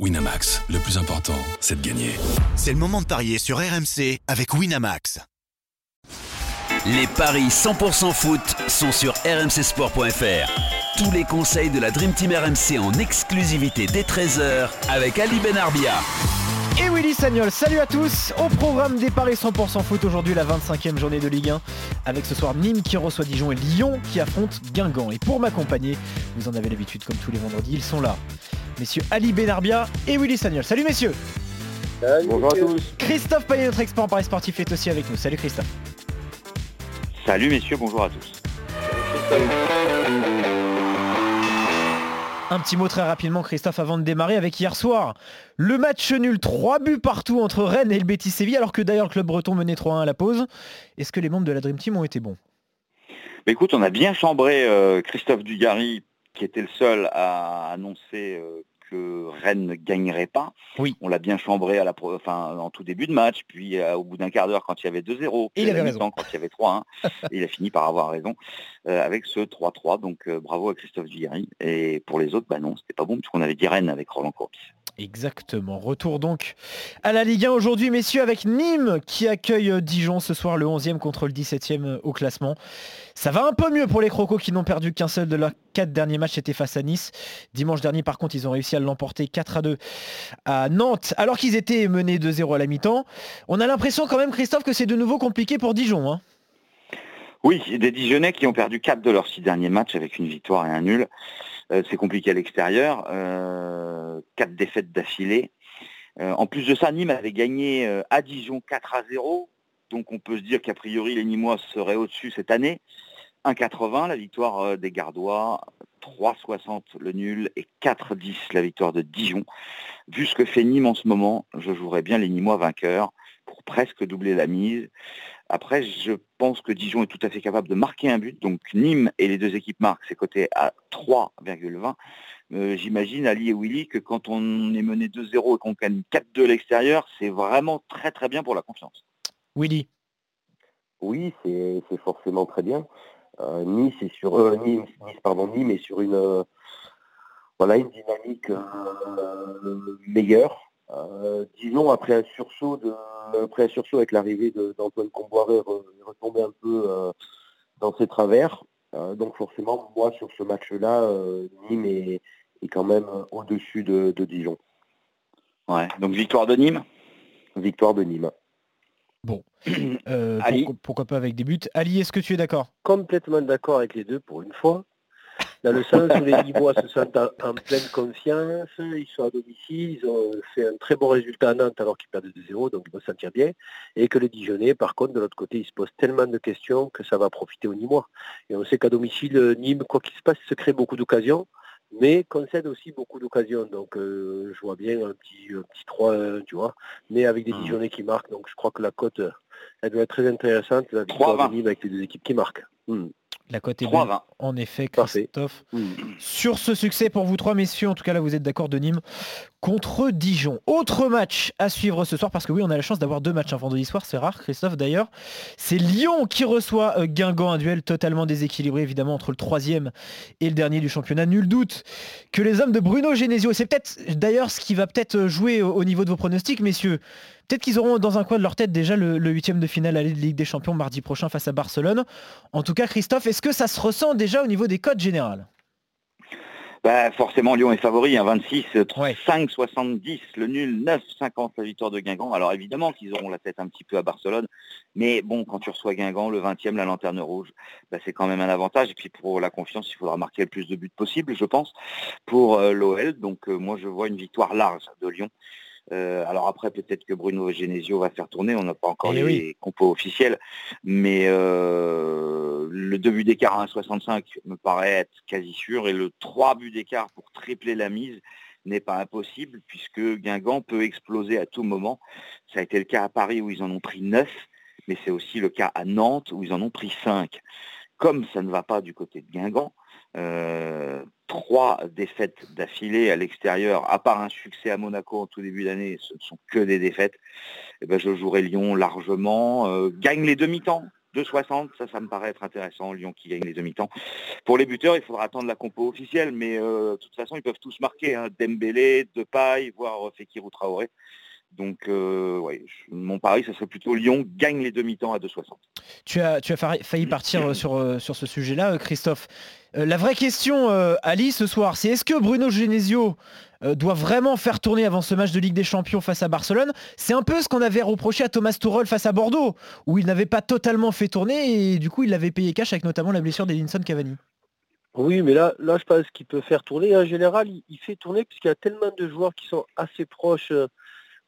Winamax, le plus important, c'est de gagner. C'est le moment de parier sur RMC avec Winamax. Les paris 100% foot sont sur rmcsport.fr. Tous les conseils de la Dream Team RMC en exclusivité dès 13h avec Ali Benarbia. Et Willy Sagnol, salut à tous Au programme des paris 100% foot aujourd'hui la 25e journée de Ligue 1 avec ce soir Nîmes qui reçoit Dijon et Lyon qui affrontent Guingamp. Et pour m'accompagner, vous en avez l'habitude comme tous les vendredis, ils sont là. Messieurs Ali Benarbia et Willy Sagnol. Salut messieurs Bonjour à tous. Christophe Payet, notre expert en paris sportif, est aussi avec nous. Salut Christophe. Salut messieurs, bonjour à tous. Un petit mot très rapidement, Christophe, avant de démarrer avec hier soir. Le match nul, 3 buts partout entre Rennes et le Betis Séville, alors que d'ailleurs le club breton menait 3-1 à la pause. Est-ce que les membres de la Dream Team ont été bons? Bah, écoute, on a bien chambré euh, Christophe Dugarry, qui était le seul à annoncer euh, que Rennes ne gagnerait pas. Oui. On l'a bien chambré à la pro- enfin, en tout début de match, puis euh, au bout d'un quart d'heure quand il y avait 2-0, puis il avait raison. quand il y avait 3-1. et il a fini par avoir raison euh, avec ce 3-3. Donc euh, bravo à Christophe Dugarry. Et pour les autres, bah non, c'était pas bon, puisqu'on avait dit Rennes avec Roland Courbis. Exactement. Retour donc à la Ligue 1 aujourd'hui, messieurs, avec Nîmes qui accueille euh, Dijon ce soir, le 11e contre le 17e au classement. Ça va un peu mieux pour les Crocos qui n'ont perdu qu'un seul de leurs quatre derniers matchs, c'était face à Nice. Dimanche dernier, par contre, ils ont réussi à l'emporter 4 à 2 à Nantes, alors qu'ils étaient menés 2-0 à la mi-temps. On a l'impression quand même, Christophe, que c'est de nouveau compliqué pour Dijon. hein. Oui, des Dijonais qui ont perdu 4 de leurs 6 derniers matchs avec une victoire et un nul. Euh, c'est compliqué à l'extérieur. Euh, 4 défaites d'affilée. Euh, en plus de ça, Nîmes avait gagné à Dijon 4 à 0. Donc on peut se dire qu'a priori les Nîmois seraient au-dessus cette année. 1,80 la victoire des Gardois, 3,60 le nul et 4,10 la victoire de Dijon. Vu ce que fait Nîmes en ce moment, je jouerais bien les Nîmois vainqueurs pour presque doubler la mise. Après, je pense que Dijon est tout à fait capable de marquer un but. Donc Nîmes et les deux équipes marquent, c'est coté à 3,20. Euh, J'imagine, Ali et Willy, que quand on est mené 2-0 et qu'on gagne 4-2 à l'extérieur, c'est vraiment très très bien pour la confiance. Willy, Oui, c'est c'est forcément très bien. Euh, nice est sur euh, Nîmes, Nice, pardon, Nîmes est sur une euh, voilà une dynamique euh, meilleure. Euh, Dijon après un sursaut de après un sursaut avec l'arrivée d'Antoine Comboiré est retombé un peu euh, dans ses travers. Euh, donc forcément moi sur ce match-là, euh, Nîmes est, est quand même au-dessus de, de Dijon. Ouais. Donc victoire de Nîmes? Victoire de Nîmes. euh, Ali? pourquoi, pourquoi pas avec des buts? Ali, est-ce que tu es d'accord? Complètement d'accord avec les deux pour une fois. Dans le sens où les Lillois se sentent en, pleine confiance, ils sont à domicile, ils ont fait un très bon résultat à Nantes alors qu'ils perdent 2-0, donc ils vont se sentir bien. Et que les Dijonais, par contre, de l'autre côté, ils se posent tellement de questions que ça va profiter aux Nîmois. Et on sait qu'à domicile, euh, Nîmes, quoi qu'il se passe, se crée beaucoup d'occasions, mais concède aussi beaucoup d'occasions. Donc euh, je vois bien un petit, un petit 3-1, tu vois, mais avec des Mhm. Dijonais qui marquent. Donc je crois que la cote, euh, elle doit être très intéressante, la victoire 3-20. de Nîmes avec les deux équipes qui marquent. Mhm. La cote est belle. 3-20. En effet. Christophe. Sur ce succès pour vous trois messieurs, en tout cas là vous êtes d'accord de Nîmes contre Dijon. Autre match à suivre ce soir parce que oui on a la chance d'avoir deux matchs un vendredi soir, c'est rare Christophe d'ailleurs. C'est Lyon qui reçoit euh, Guingamp, un duel totalement déséquilibré évidemment entre le troisième et le dernier du championnat. Nul doute que les hommes de Bruno Genesio, c'est peut-être d'ailleurs ce qui va peut-être jouer au, au niveau de vos pronostics messieurs. Peut-être qu'ils auront dans un coin de leur tête déjà le, huitième de finale à la Ligue des Champions mardi prochain face à Barcelone. En tout cas Christophe, est-ce que ça se ressent déjà au niveau des codes générales? Bah, forcément, Lyon est favori, hein, 26, euh, Ouais. 5, 70, le nul, 9, 50, la victoire de Guingamp. Alors évidemment qu'ils auront la tête un petit peu à Barcelone, mais bon, quand tu reçois Guingamp, le 20e, la lanterne rouge, bah, c'est quand même un avantage. Et puis pour la confiance, il faudra marquer le plus de buts possible, je pense, pour euh, l'OL. Donc euh, moi, je vois une victoire large de Lyon. Euh, alors après, peut-être que Bruno Genesio va faire tourner, on n'a pas encore Eh les oui. compos officiels, mais euh, le 2 buts d'écart à 1,65 me paraît être quasi sûr, et le 3 buts d'écart pour tripler la mise n'est pas impossible, puisque Guingamp peut exploser à tout moment. Ça a été le cas à Paris où ils en ont pris 9, mais c'est aussi le cas à Nantes où ils en ont pris 5. Comme ça ne va pas du côté de Guingamp, euh, trois défaites d'affilée à l'extérieur, à part un succès à Monaco en tout début d'année, ce ne sont que des défaites. Eh ben, je jouerai Lyon largement, euh, gagne les demi-temps. 2,60, ça, ça me paraît être intéressant. Lyon qui gagne les demi-temps. Pour les buteurs, il faudra attendre la compo officielle, mais euh, de toute façon, ils peuvent tous marquer. Hein. Dembélé, Depay, voire Fekir ou Traoré. Donc, euh, ouais, mon pari, ça serait plutôt Lyon gagne les demi-temps à 2,60. Tu as, tu as failli partir euh, sur, euh, sur ce sujet-là, Christophe. la vraie question, Ali, ce soir, c'est est-ce que Bruno Genesio doit vraiment faire tourner avant ce match de Ligue des Champions face à Barcelone? C'est un peu ce qu'on avait reproché à Thomas Tuchel face à Bordeaux, où il n'avait pas totalement fait tourner et du coup, il l'avait payé cash avec notamment la blessure d'Edinson Cavani. Oui, mais là, là, je pense qu'il peut faire tourner. En général, il, il fait tourner puisqu'il y a tellement de joueurs qui sont assez proches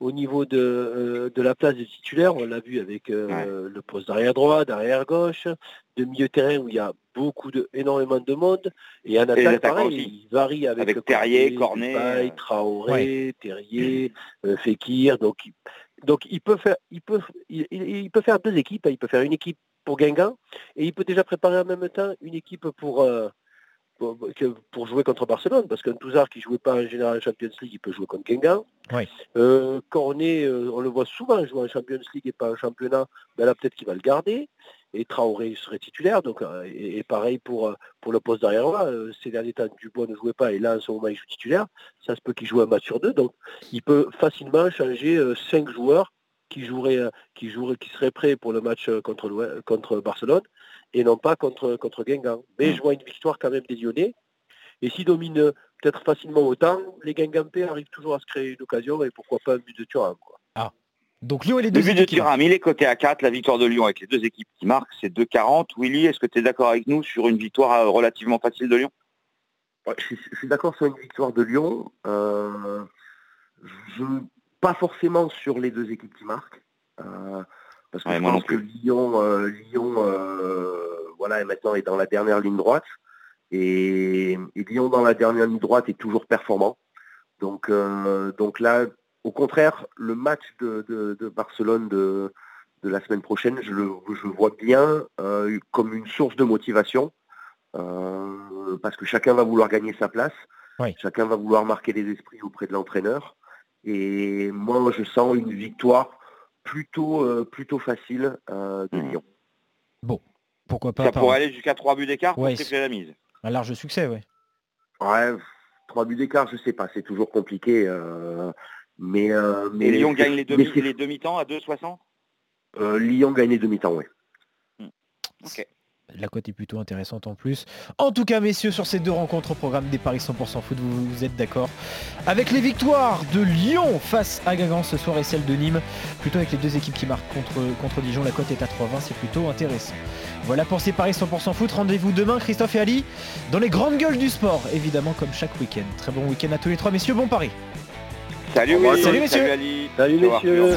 au niveau de, euh, de la place des titulaires, on l'a vu avec euh, le poste d'arrière droit, d'arrière gauche, de milieu terrain où il y a beaucoup de énormément de monde. Et un attaque pareil, il varie avec, avec Terrier, Cornet, Traoré, Terrier, euh, Fekir, donc donc il peut faire il peut il, il, peut faire deux équipes, il peut faire une équipe pour Guingamp et il peut déjà préparer en même temps une équipe pour pour, jouer contre Barcelone, parce qu'un Touzard qui ne jouait pas en général en Champions League, il peut jouer contre Guingamp. Oui. Euh, Cornet, euh, on le voit souvent jouer en Champions League et pas en championnat, ben là peut-être qu'il va le garder. Et Traoré serait titulaire, donc euh, et, pareil pour, pour le poste derrière moi. ces derniers temps, Dubois ne jouait pas et là en ce moment il joue titulaire. Ça se peut qu'il joue un match sur deux, donc il peut facilement changer cinq joueurs qui joueraient, qui joueraient, qui seraient prêts pour le match contre, contre Barcelone et non pas contre, contre Guingamp. Mais mm. je vois une victoire quand même des Lyonnais. Et s'ils dominent peut-être facilement autant, les Guingampais arrivent toujours à se créer une occasion et pourquoi pas un but de Thuram. Ah. Donc Lyon et les deux Le but de Thuram, il est coté à 4. La victoire de Lyon avec les deux équipes qui marquent, c'est 2-40. Willy, est-ce que tu es d'accord avec nous sur une victoire euh, relativement facile de Lyon? Je, suis d'accord sur une victoire de Lyon. Euh, je, pas forcément sur les deux équipes qui marquent. Euh, parce que je pense que Lyon, euh, Lyon euh, voilà, maintenant est dans la dernière ligne droite. Et, Lyon dans la dernière ligne droite est toujours performant. Donc, euh, donc là, au contraire, le match de, Barcelone de, la semaine prochaine, je le je vois bien comme une source de motivation. parce que chacun va vouloir gagner sa place. Chacun va vouloir marquer les esprits auprès de l'entraîneur. Et moi, je sens une victoire plutôt, euh, plutôt facile euh, de hmm. Lyon. Bon, pourquoi pas. Ça pourrait aller jusqu'à 3 buts d'écart pour tripler la mise. Un large succès, oui. Ouais, 3 buts d'écart, je sais pas, c'est toujours compliqué. Euh, mais, mais Lyon gagne les demi-temps les demi à 2,60 Lyon gagne les demi-temps, oui. Hmm. Ok. La cote est plutôt intéressante en plus. En tout cas, messieurs, sur ces deux rencontres au programme des Paris 100% foot, vous, êtes d'accord Avec les victoires de Lyon face à Guingamp ce soir et celle de Nîmes, plutôt avec les deux équipes qui marquent contre, contre Dijon, la cote est à 3,20, c'est plutôt intéressant. Voilà pour ces Paris 100% foot. Rendez-vous demain, Christophe et Ali, dans les grandes gueules du sport, évidemment, comme chaque week-end. Très bon week-end à tous les trois, messieurs. Bon Paris. Salut, salut, messieurs. Salut, Ali. salut messieurs.